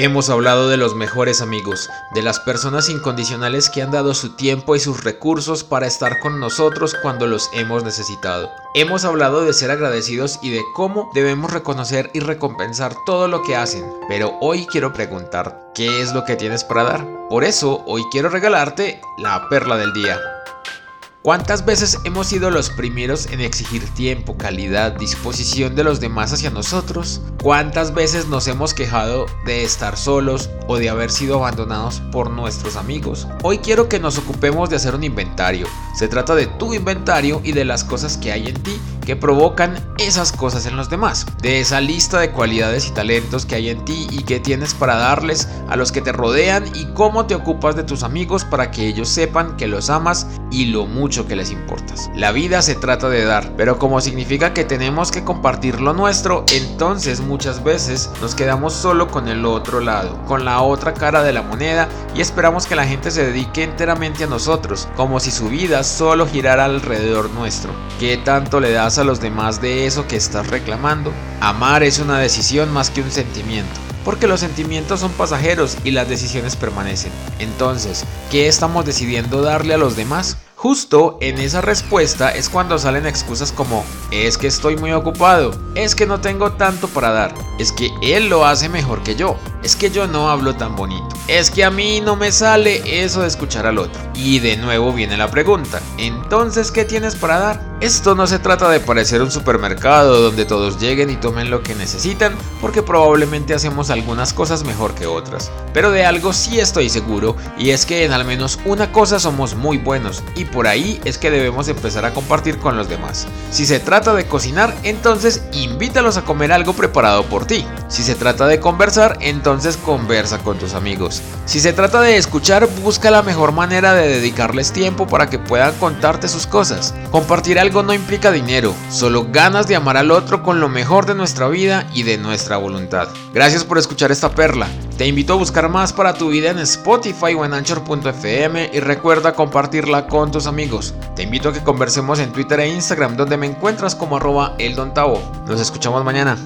Hemos hablado de los mejores amigos, de las personas incondicionales que han dado su tiempo y sus recursos para estar con nosotros cuando los hemos necesitado. Hemos hablado de ser agradecidos y de cómo debemos reconocer y recompensar todo lo que hacen. Pero hoy quiero preguntar, ¿qué es lo que tienes para dar? Por eso hoy quiero regalarte la perla del día. ¿Cuántas veces hemos sido los primeros en exigir tiempo, calidad, disposición de los demás hacia nosotros? ¿Cuántas veces nos hemos quejado de estar solos o de haber sido abandonados por nuestros amigos? Hoy quiero que nos ocupemos de hacer un inventario. Se trata de tu inventario y de las cosas que hay en ti que provocan esas cosas en los demás, de esa lista de cualidades y talentos que hay en ti y que tienes para darles a los que te rodean y cómo te ocupas de tus amigos para que ellos sepan que los amas y lo mucho que les importas. La vida se trata de dar, pero como significa que tenemos que compartir lo nuestro, entonces muchas veces nos quedamos solo con el otro lado, con la otra cara de la moneda y esperamos que la gente se dedique enteramente a nosotros, como si su vida solo girara alrededor nuestro. ¿Qué tanto le das a los demás de eso que estás reclamando. Amar es una decisión más que un sentimiento, porque los sentimientos son pasajeros y las decisiones permanecen. Entonces, ¿qué estamos decidiendo darle a los demás? Justo en esa respuesta es cuando salen excusas como es que estoy muy ocupado, es que no tengo tanto para dar, es que él lo hace mejor que yo, es que yo no hablo tan bonito, es que a mí no me sale eso de escuchar al otro. Y de nuevo viene la pregunta, entonces ¿qué tienes para dar? Esto no se trata de parecer un supermercado donde todos lleguen y tomen lo que necesitan, porque probablemente hacemos algunas cosas mejor que otras. Pero de algo sí estoy seguro, y es que en al menos una cosa somos muy buenos, y por ahí es que debemos empezar a compartir con los demás. Si se trata de cocinar, entonces invítalos a comer algo preparado por ti. Si se trata de conversar, entonces conversa con tus amigos. Si se trata de escuchar, busca la mejor manera de dedicarles tiempo para que puedan contarte sus cosas. Compartir algo no implica dinero, solo ganas de amar al otro con lo mejor de nuestra vida y de nuestra voluntad. Gracias por escuchar esta perla. Te invito a buscar más para tu vida en Spotify o en Anchor.fm y recuerda compartirla con tus amigos. Te invito a que conversemos en Twitter e Instagram donde me encuentras como arroba eldontavo. Nos escuchamos mañana.